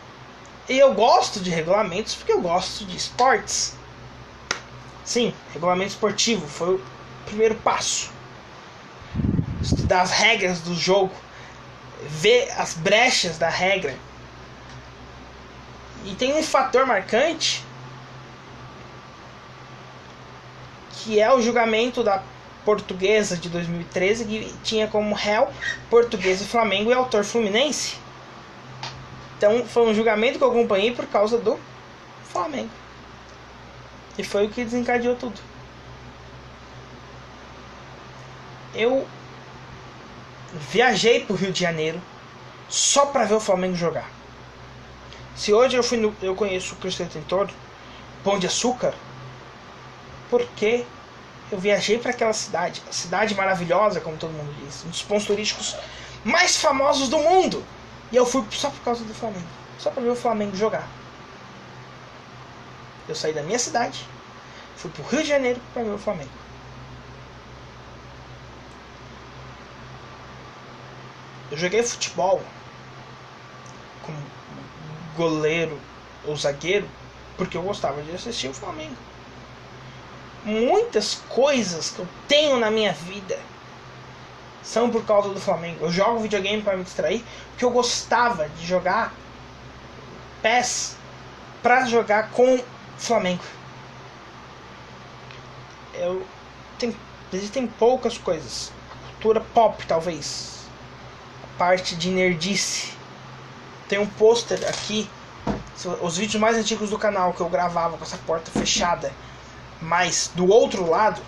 Speaker 1: eu gosto de regulamentos porque eu gosto de esportes. Sim, regulamento esportivo foi o primeiro passo. Estudar as regras do jogo, ver as brechas da regra e tem um fator marcante que é o julgamento da portuguesa de 2013 que tinha como réu português e Flamengo e autor fluminense. Então foi um julgamento que eu acompanhei por causa do Flamengo. E foi o que desencadeou tudo. Eu viajei para o Rio de Janeiro só para ver o Flamengo jogar. Se hoje eu, fui no, eu conheço o Cristo Redentor, Pão de Açúcar, porque eu viajei para aquela cidade, cidade maravilhosa, como todo mundo diz, um dos pontos turísticos mais famosos do mundo. E eu fui só por causa do Flamengo, só para ver o Flamengo jogar. Eu saí da minha cidade, fui para o Rio de Janeiro para ver o Flamengo. Eu joguei futebol com goleiro ou zagueiro porque eu gostava de assistir o Flamengo. Muitas coisas que eu tenho na minha vida são por causa do Flamengo. Eu jogo videogame para me distrair porque eu gostava de jogar PES para jogar com Flamengo. Eu tem, existem poucas coisas. Cultura pop, talvez. A parte de nerdice tem um pôster aqui, os vídeos mais antigos do canal que eu gravava com essa porta fechada, mas do outro lado,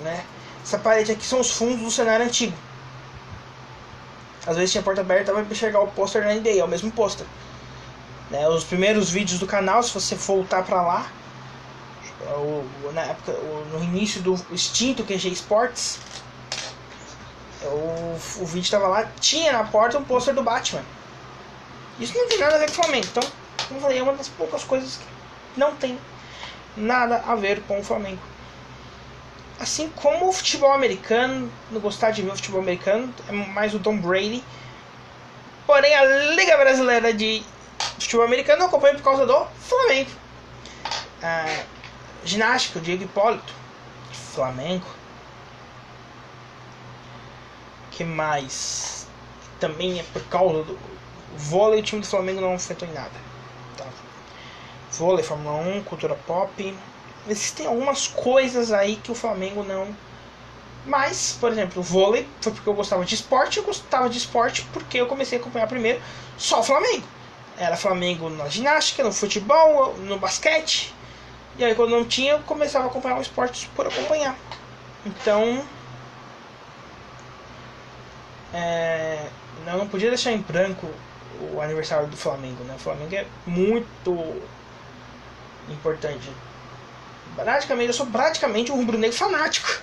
Speaker 1: né? Essa parede aqui são os fundos do cenário antigo. Às vezes tinha porta aberta para enxergar o pôster na NBA, é o mesmo pôster. Né, os primeiros vídeos do canal, se você voltar para lá, o, na época, o, no início do extinto QG Sports, o, o vídeo estava lá, tinha na porta um pôster do Batman. Isso não tem nada a ver com o Flamengo. Então, como eu falei, é uma das poucas coisas que não tem nada a ver com o Flamengo. Assim como o futebol americano, não gostar de ver o futebol americano, é mais o Tom Brady. Porém, a Liga Brasileira de Futebol Americano eu acompanho por causa do Flamengo. Ah, ginástica, o Diego Hipólito, Flamengo. que mais? Também é por causa do Vôlei, o time do Flamengo não afetou em nada. Vôlei, Fórmula 1, cultura pop. Existem algumas coisas aí que o Flamengo não. Mas, por exemplo, o vôlei foi porque eu gostava de esporte. Eu gostava de esporte porque eu comecei a acompanhar primeiro só o Flamengo. Era Flamengo na ginástica, no futebol, no basquete. E aí, quando não tinha, eu começava a acompanhar o esporte por acompanhar. Então, é, eu não podia deixar em branco o aniversário do Flamengo, né? O Flamengo é muito importante. Praticamente, eu sou praticamente um rubro-negro fanático,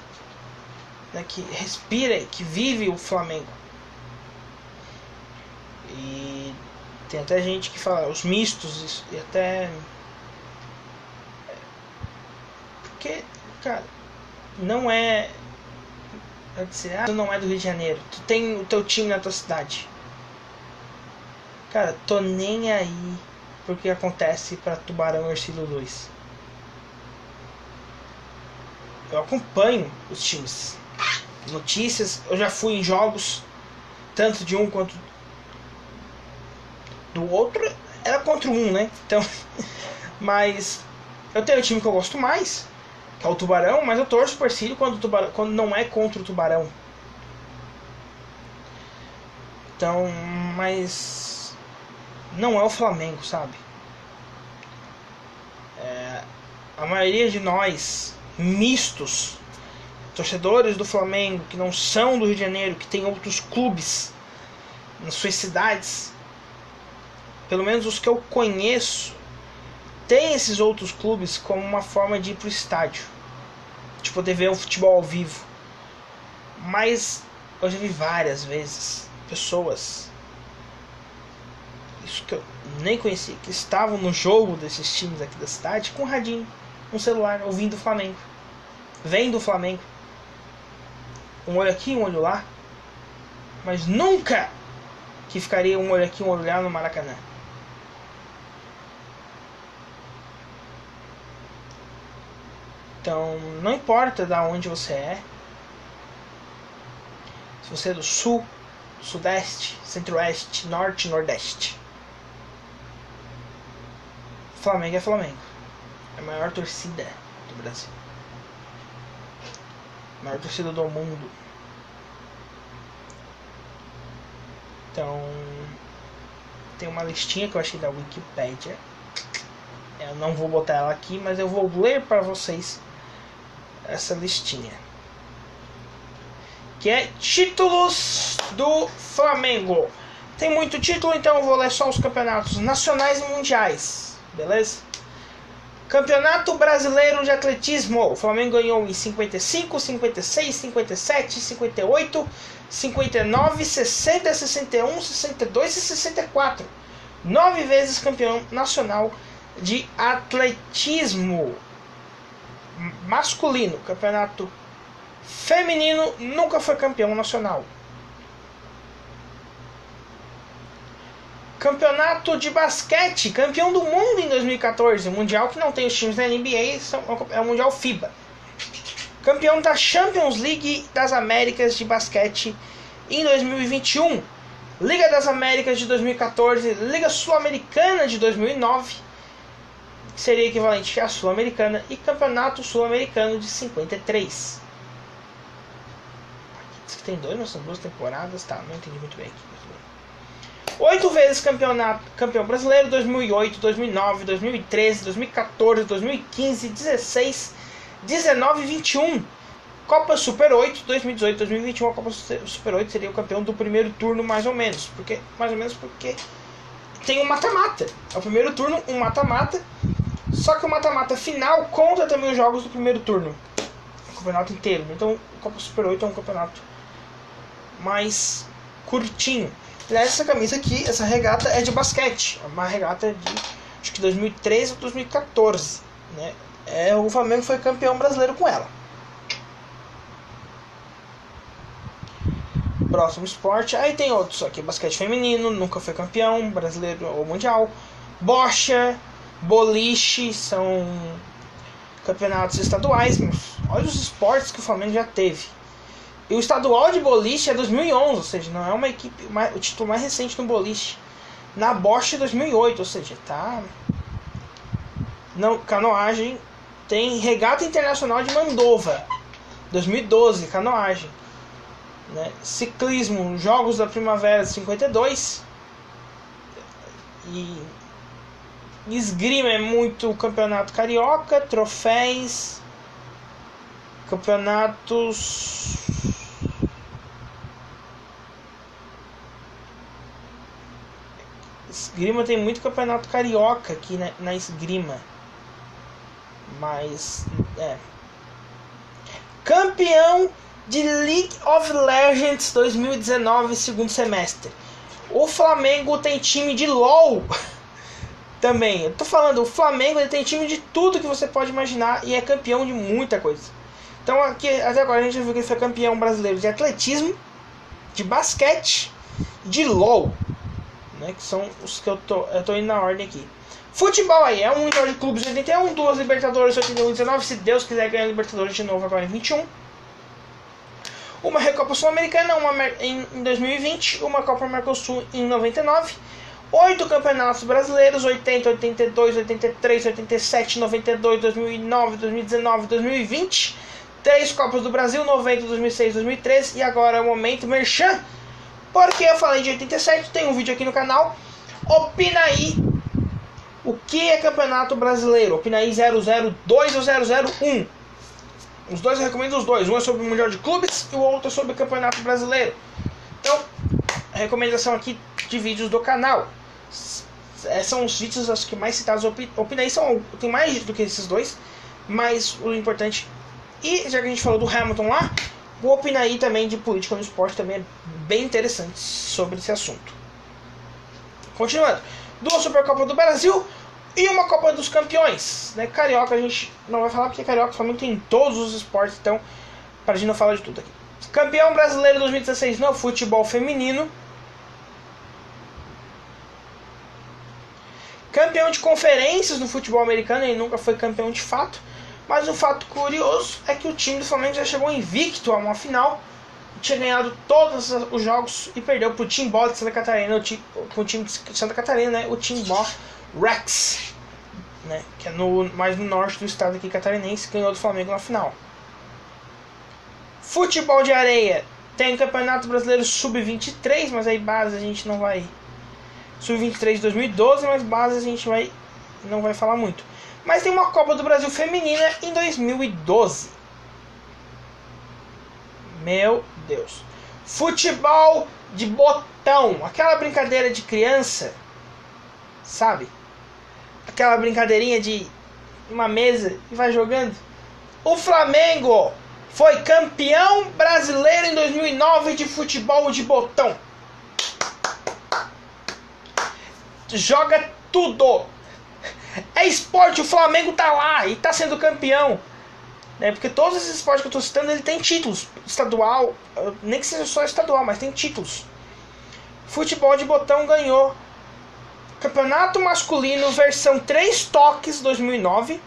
Speaker 1: né? Que respira, que vive o Flamengo. E tem até gente que fala os mistos e até porque, cara, não é dizer, ah, tu não é do Rio de Janeiro, tu tem o teu time na tua cidade. Cara, tô nem aí porque acontece para Tubarão Ercílio 2. Eu acompanho os times. Notícias, eu já fui em jogos, tanto de um quanto do outro. Era contra um, né? Então, mas eu tenho o time que eu gosto mais. que é o Tubarão, mas eu torço por Cílio quando, tubarão, quando não é contra o Tubarão. Então, mas não é o Flamengo, sabe? É, a maioria de nós, mistos, torcedores do Flamengo, que não são do Rio de Janeiro, que tem outros clubes nas suas cidades, pelo menos os que eu conheço, tem esses outros clubes como uma forma de ir pro estádio, de poder ver o futebol ao vivo. Mas eu já vi várias vezes pessoas isso que eu nem conhecia, que estavam no jogo desses times aqui da cidade com um radinho, um celular, ouvindo o Flamengo, vendo o Flamengo. Um olho aqui, um olho lá. Mas nunca que ficaria um olho aqui, um olho lá no Maracanã. Então, não importa da onde você é. Se você é do sul, sudeste, centro-oeste, norte, nordeste. Flamengo é Flamengo. É a maior torcida do Brasil. A maior torcida do mundo. Então, tem uma listinha que eu achei da Wikipedia. Eu não vou botar ela aqui, mas eu vou ler para vocês essa listinha. Que é títulos do Flamengo. Tem muito título, então eu vou ler só os campeonatos nacionais e mundiais. Beleza? Campeonato Brasileiro de Atletismo. O Flamengo ganhou em 55, 56, 57, 58, 59, 60, 61, 62 e 64. Nove vezes campeão nacional de atletismo masculino. Campeonato feminino nunca foi campeão nacional. Campeonato de basquete, campeão do mundo em 2014, mundial que não tem os times da NBA, é o mundial FIBA. Campeão da Champions League das Américas de basquete em 2021. Liga das Américas de 2014, Liga Sul-Americana de 2009, que seria equivalente à Sul-Americana, e Campeonato Sul-Americano de 53. Diz que tem dois, mas são duas temporadas, tá? Não entendi muito bem aqui. Oito vezes campeonato, campeão brasileiro, 2008, 2009, 2013, 2014, 2015, 16, 19 e 21. Copa Super 8, 2018, 2021, a Copa Super 8 seria o campeão do primeiro turno, mais ou menos. Porque, mais ou menos porque tem um mata-mata. É o primeiro turno, um mata-mata. Só que o mata-mata final conta também os jogos do primeiro turno. O campeonato inteiro. Então, o Copa Super 8 é um campeonato mais curtinho. Essa camisa aqui, essa regata é de basquete. É uma regata de acho que 2013 ou 2014. Né? É, o Flamengo foi campeão brasileiro com ela. Próximo esporte. Aí tem outros aqui. Basquete feminino, nunca foi campeão, brasileiro ou mundial. Bocha, boliche, são campeonatos estaduais. Olha os esportes que o Flamengo já teve. E o estadual de boliche é 2011, ou seja, não é uma equipe, mais, o título mais recente no boliche. Na Bosch 2008, ou seja, tá. Não, canoagem tem Regata Internacional de Mandova, 2012, canoagem. Né? Ciclismo, Jogos da Primavera 52. E esgrima é muito campeonato carioca, troféus, campeonatos Esgrima tem muito campeonato carioca aqui na, na esgrima. Mas. É. Campeão de League of Legends 2019, segundo semestre. O Flamengo tem time de LOL também. Eu tô falando, o Flamengo ele tem time de tudo que você pode imaginar e é campeão de muita coisa. Então aqui até agora a gente viu que ele foi campeão brasileiro de atletismo, de basquete, de LOL né? Que são os que eu tô, eu tô indo na ordem aqui. Futebol aí, é um Mundial de Clubes 81, duas Libertadores 81 19, se Deus quiser ganhar Libertadores de novo agora em 21. Uma Recopa Sul-Americana uma em 2020, uma Copa Mercosul em 99, oito campeonatos brasileiros: 80, 82, 83, 87, 92, 2009, 2019, 2020. Três Copas do Brasil: 90, 2006, 2013. E agora é o momento Merchan. Porque eu falei de 87, tem um vídeo aqui no canal. Opina aí o que é Campeonato Brasileiro. Opina aí 002 ou 001. Os dois eu recomendo os dois. Um é sobre o Mundial de Clubes e o outro é sobre o Campeonato Brasileiro. Então, recomendação aqui de vídeos do canal. É, são os vídeos acho que mais citados. Opina aí são, tem mais do que esses dois. Mas o importante. E já que a gente falou do Hamilton lá, o Opina aí também de política no esporte também é bem interessante sobre esse assunto. Continuando. Duas Supercopa do Brasil e uma Copa dos Campeões. Né? Carioca a gente não vai falar porque Carioca somente tem todos os esportes, então para a gente não falar de tudo aqui. Campeão brasileiro 2016 no futebol feminino. Campeão de conferências no futebol americano, ele nunca foi campeão de fato. Mas o fato curioso é que o time do Flamengo já chegou invicto a uma final. Tinha ganhado todos os jogos e perdeu para o Timbó de Santa Catarina, o time, o time de Santa Catarina, né? O Timbó Rex, né? Que é no, mais no norte do estado aqui catarinense, ganhou do Flamengo na final. Futebol de areia. Tem o Campeonato Brasileiro Sub-23, mas aí base a gente não vai. Sub-23 de 2012, mas base a gente vai não vai falar muito. Mas tem uma Copa do Brasil Feminina em 2012. Meu Deus. Futebol de botão. Aquela brincadeira de criança. Sabe? Aquela brincadeirinha de uma mesa e vai jogando. O Flamengo foi campeão brasileiro em 2009 de futebol de botão. Joga tudo. É esporte, o Flamengo tá lá e tá sendo campeão. Né? Porque todos esses esportes que eu tô citando, ele tem títulos. Estadual, nem que seja só estadual, mas tem títulos. Futebol de botão ganhou Campeonato Masculino versão 3 toques 2009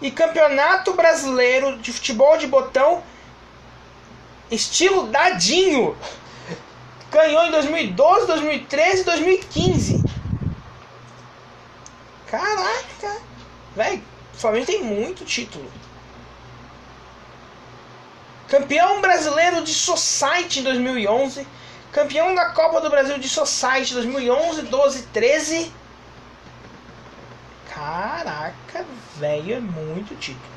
Speaker 1: e Campeonato Brasileiro de Futebol de Botão estilo dadinho. Ganhou em 2012, 2013 e 2015. Caraca! Velho, o Flamengo tem muito título. Campeão brasileiro de Society em 2011. Campeão da Copa do Brasil de Society 2011, 12, 13. Caraca, velho, é muito título.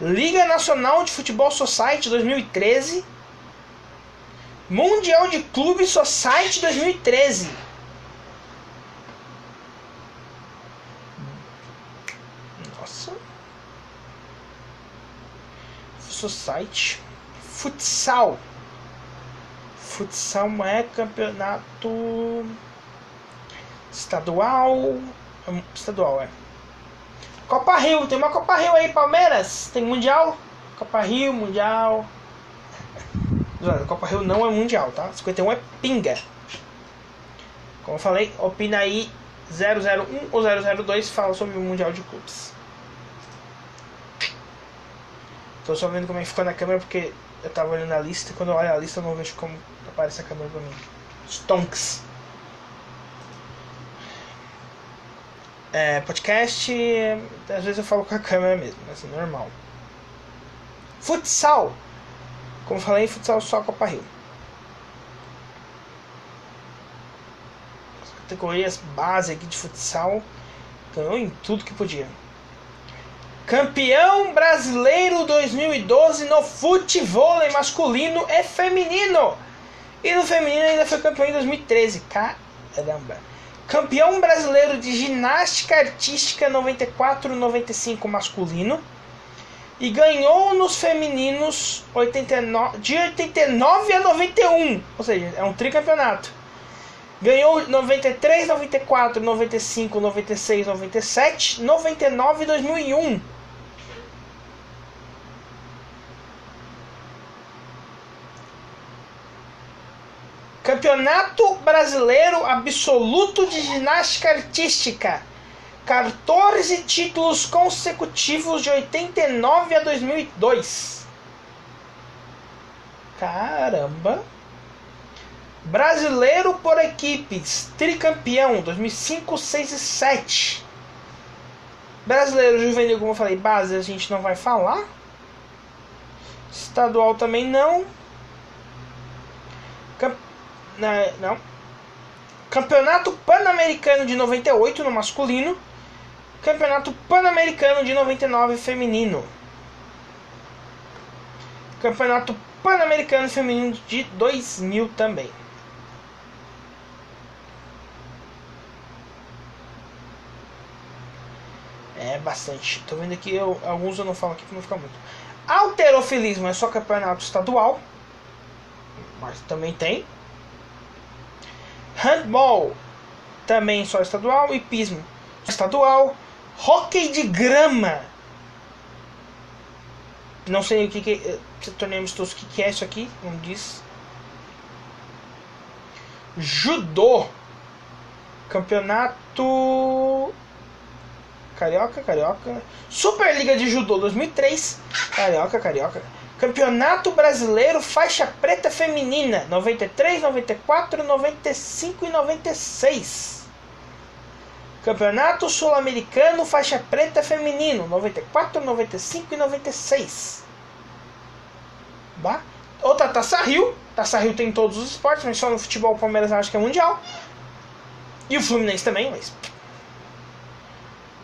Speaker 1: Liga Nacional de Futebol Society 2013. Mundial de Clube Society 2013. Nossa. Society. Futsal. Futsal é campeonato estadual. Estadual, é. Copa Rio, tem uma Copa Rio aí, Palmeiras. Tem Mundial. Copa Rio, Mundial. Copa Rio não é Mundial, tá? 51 é pinga. Como eu falei, opina aí 001 ou 002 fala sobre o Mundial de Clubes. Tô só vendo como é que ficou na câmera porque eu tava olhando a lista e quando eu olho a lista eu não vejo como aparece a câmera pra mim. Stonks. É, podcast, às vezes eu falo com a câmera mesmo, assim, normal. Futsal. Como falei, futsal só Copa Rio. As categorias base aqui de futsal ganhou em tudo que podia. Campeão brasileiro 2012 no futebol masculino e feminino. E no feminino ainda foi campeão em 2013. Caramba. Campeão brasileiro de ginástica artística 94-95 masculino. E ganhou nos femininos 89, de 89 a 91. Ou seja, é um tricampeonato. Ganhou 93, 94, 95, 96, 97, 99 e 2001. Campeonato Brasileiro Absoluto de Ginástica Artística. 14 títulos consecutivos de 89 a 2002. Caramba! Brasileiro por equipes, tricampeão 2005, 6 e 7. Brasileiro juvenil, como eu falei, base a gente não vai falar. Estadual também não. Camp... Não. Campeonato Pan-Americano de 98 no masculino. Campeonato Pan-Americano de 99 feminino. Campeonato Pan-Americano feminino de 2000 também. É bastante. Tô vendo aqui, eu, alguns eu não falo aqui para não ficar muito. Alterofilismo é só campeonato estadual. Mas também tem. Handball também só estadual. Hipismo estadual. Hockey de grama. Não sei o que, que é. Torneio amistoso, o que, que é isso aqui? Não diz. Judô. Campeonato. Carioca, Carioca. Superliga de Judô 2003. Carioca, Carioca. Campeonato Brasileiro Faixa Preta Feminina 93, 94, 95 e 96. Campeonato Sul-Americano Faixa Preta Feminino 94, 95 e 96. Bah. Outra Taça Rio. Taça Rio tem todos os esportes, mas só no futebol o Palmeiras acho que é mundial. E o Fluminense também, mas.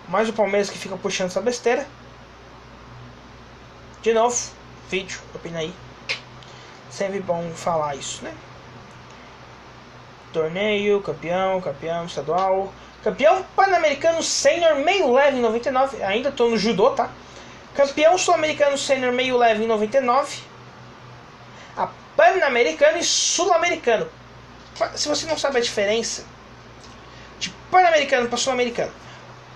Speaker 1: Mais o Palmeiras que fica puxando essa besteira. De novo, vídeo, opina aí. Sempre bom falar isso, né? Torneio, campeão, campeão estadual. Campeão pan-americano sênior meio leve em 99. Ainda tô no judô, tá? Campeão sul-americano sênior meio leve em 99. A pan-americano e sul-americano. Se você não sabe a diferença de pan-americano para sul-americano.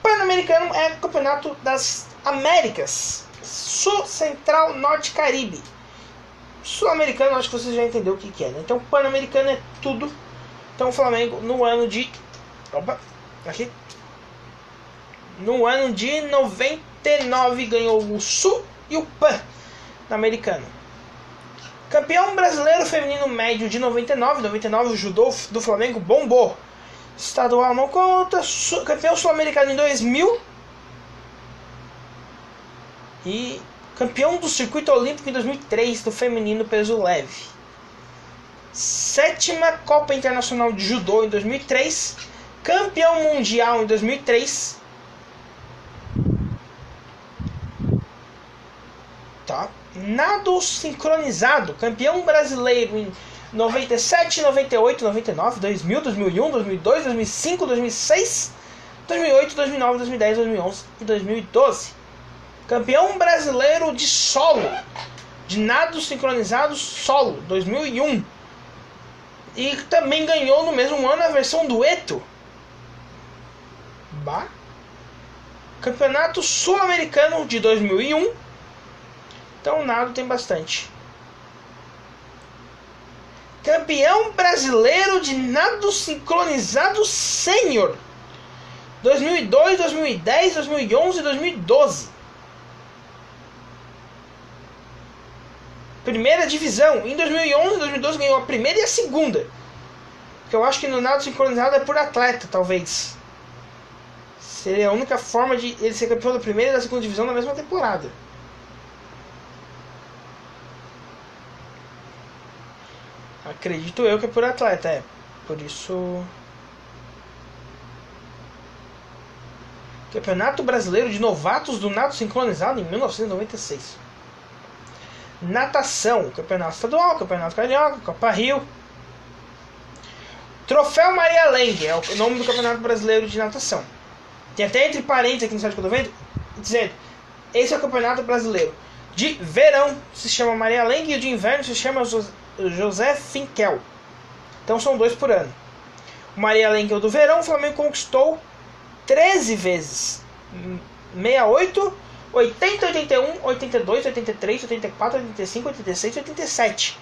Speaker 1: Pan-americano é o campeonato das Américas. Sul, Central, Norte Caribe. Sul-americano, acho que você já entendeu o que, que é. Né? Então, Pan-americano é tudo. Então, o Flamengo, no ano de. Opa, aqui. No ano de 99, ganhou o Sul e o Pan-americano. Campeão brasileiro feminino médio de 99. 99, o judô do Flamengo bombou. Estadual não conta. Campeão sul-americano em 2000 e campeão do circuito olímpico em 2003 do feminino peso leve. Sétima Copa Internacional de Judô em 2003, campeão mundial em 2003. Tá? Nado sincronizado, campeão brasileiro em 97, 98, 99, 2000, 2001, 2002, 2005, 2006, 2008, 2009, 2010, 2011 e 2012 Campeão brasileiro de solo, de nado sincronizado solo, 2001. E também ganhou no mesmo ano a versão dueto. Bah. Campeonato Sul-Americano de 2001. Então, nado tem bastante. Campeão brasileiro de nado sincronizado sênior. 2002, 2010, 2011 e 2012. primeira divisão. Em 2011 2012 ganhou a primeira e a segunda. Que eu acho que no nado sincronizado é por atleta, talvez. Seria a única forma de ele ser campeão da primeira e da segunda divisão na mesma temporada. Acredito eu que é por atleta, é. Por isso. Campeonato Brasileiro de Novatos do Nado Sincronizado em 1996 natação, campeonato estadual, campeonato carioca, Copa Rio. Troféu Maria Lengue é o nome do campeonato brasileiro de natação. Tem até entre parênteses aqui no site que eu tô vendo, dizendo: esse é o campeonato brasileiro. De verão se chama Maria Lengue e o de inverno se chama José Finkel. Então são dois por ano. O Maria Lengue é o do verão, o Flamengo conquistou 13 vezes. 68, 80, 81, 82, 83, 84, 85, 86, 87.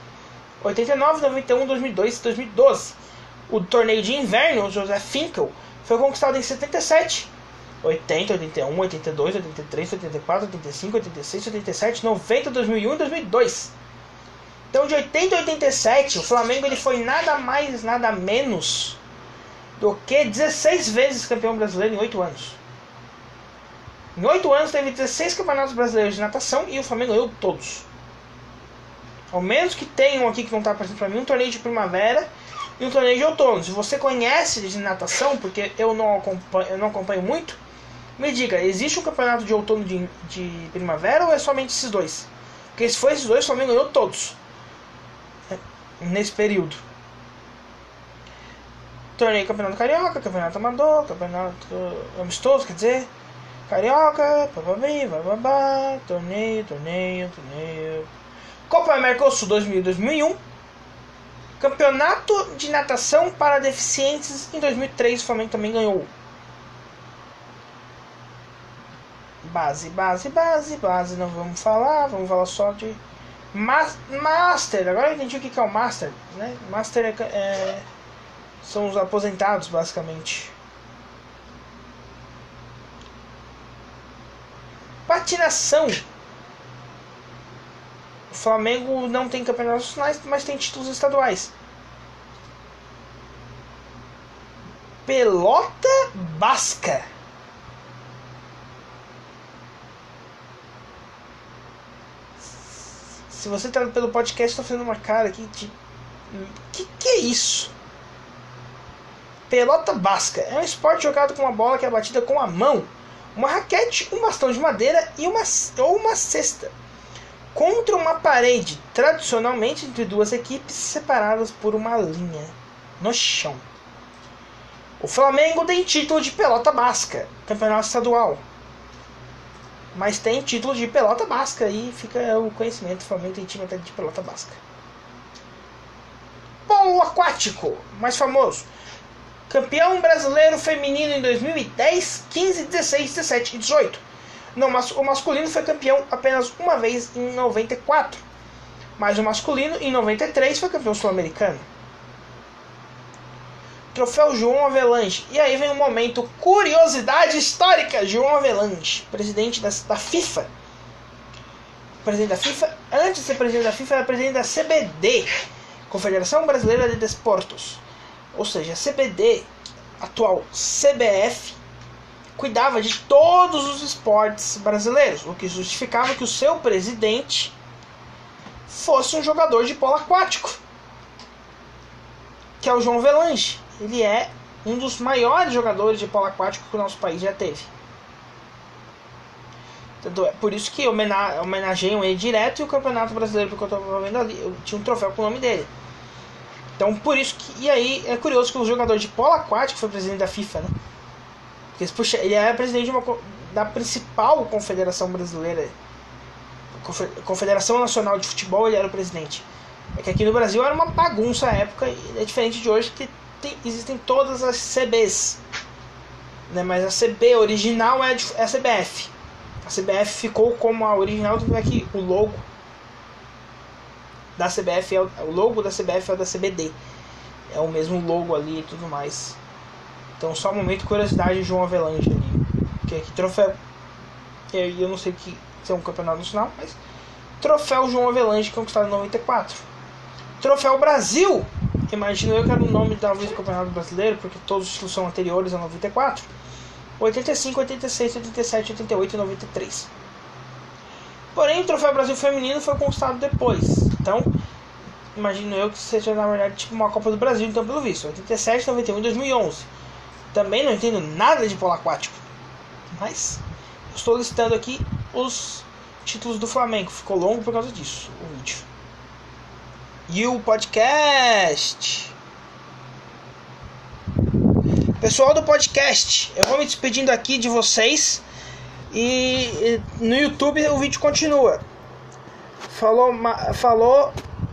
Speaker 1: 89, 91, 2002 e 2012. O torneio de inverno, o José Finkel, foi conquistado em 77, 80, 81, 82, 83, 84, 85, 86, 87, 90, 2001 e 2002. Então de 80 a 87, o Flamengo ele foi nada mais, nada menos do que 16 vezes campeão brasileiro em 8 anos. Em 8 anos teve 16 campeonatos brasileiros de natação e o Flamengo ganhou todos. Ao menos que tenham aqui que não está aparecendo para mim, um torneio de primavera e um torneio de outono. Se você conhece de natação, porque eu não acompanho, eu não acompanho muito, me diga, existe um campeonato de outono de, de primavera ou é somente esses dois? Porque se for esses dois, o Flamengo ganhou todos. Nesse período. Torneio Campeonato Carioca, Campeonato Amador, Campeonato Amistoso, quer dizer. Carioca, bababim, bababá, torneio, torneio, torneio. Copa Mercosul 2000 2001. Campeonato de Natação para Deficientes em 2003, o Flamengo também ganhou. Base, base, base, base, não vamos falar, vamos falar só de Master. Agora eu entendi o que é o Master, né? Master é, é, são os aposentados, basicamente. Patinação. O Flamengo não tem campeonatos nacionais, mas tem títulos estaduais. Pelota Basca. Se você está pelo podcast, está fazendo uma cara aqui de. Que que é isso? Pelota basca é um esporte jogado com uma bola que é batida com a mão, uma raquete, um bastão de madeira e uma, ou uma cesta contra uma parede, tradicionalmente entre duas equipes separadas por uma linha no chão. O Flamengo tem título de pelota basca, campeonato estadual mas tem título de pelota basca e fica o conhecimento. O Flamengo tem time até de pelota basca. Polo aquático, mais famoso. Campeão brasileiro feminino em 2010, 15, 16, 17 e 18. Não, o masculino foi campeão apenas uma vez em 94. Mas o masculino em 93 foi campeão sul-americano. Troféu João Avelange. E aí vem um momento curiosidade histórica. João Avelange, presidente da, da FIFA. Presidente da FIFA, antes de ser presidente da FIFA, era presidente da CBD, Confederação Brasileira de Desportos. Ou seja, a CBD, atual CBF, cuidava de todos os esportes brasileiros, o que justificava que o seu presidente fosse um jogador de polo aquático, que é o João Avelange ele é um dos maiores jogadores de polo aquático que o nosso país já teve. É por isso que homenageiam ele direto e o Campeonato Brasileiro, porque eu estava vendo ali, eu tinha um troféu com o nome dele. Então, por isso que. E aí, é curioso que o jogador de polo aquático foi presidente da FIFA, né? Porque puxa, ele era presidente uma, da principal confederação brasileira. Confederação Nacional de Futebol, ele era o presidente. É que aqui no Brasil era uma bagunça a época, e é diferente de hoje que tem, existem todas as CBs. Né? Mas a CB original é, é a CBF. A CBF ficou como a original, tanto é que o logo da CBF é o, o logo da CBF é o da CBD. É o mesmo logo ali e tudo mais. Então só um momento de curiosidade de João Avelange ali. Que é que troféu. Eu, eu não sei que se é um campeonato nacional, mas troféu João Avelange conquistado em 94. Troféu Brasil Imagino eu que era o nome talvez do Campeonato Brasileiro, porque todos são anteriores a 94. 85, 86, 87, 88 e 93. Porém, o Troféu Brasil Feminino foi conquistado depois. Então, imagino eu que seja na verdade tipo uma Copa do Brasil, então pelo visto. 87, 91 e 2011. Também não entendo nada de polo aquático. Mas estou listando aqui os títulos do Flamengo. Ficou longo por causa disso o vídeo e o podcast. Pessoal do podcast, eu vou me despedindo aqui de vocês e no YouTube o vídeo continua. Falou, falou,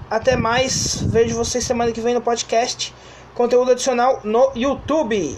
Speaker 1: até mais. Vejo vocês semana que vem no podcast. Conteúdo adicional no YouTube.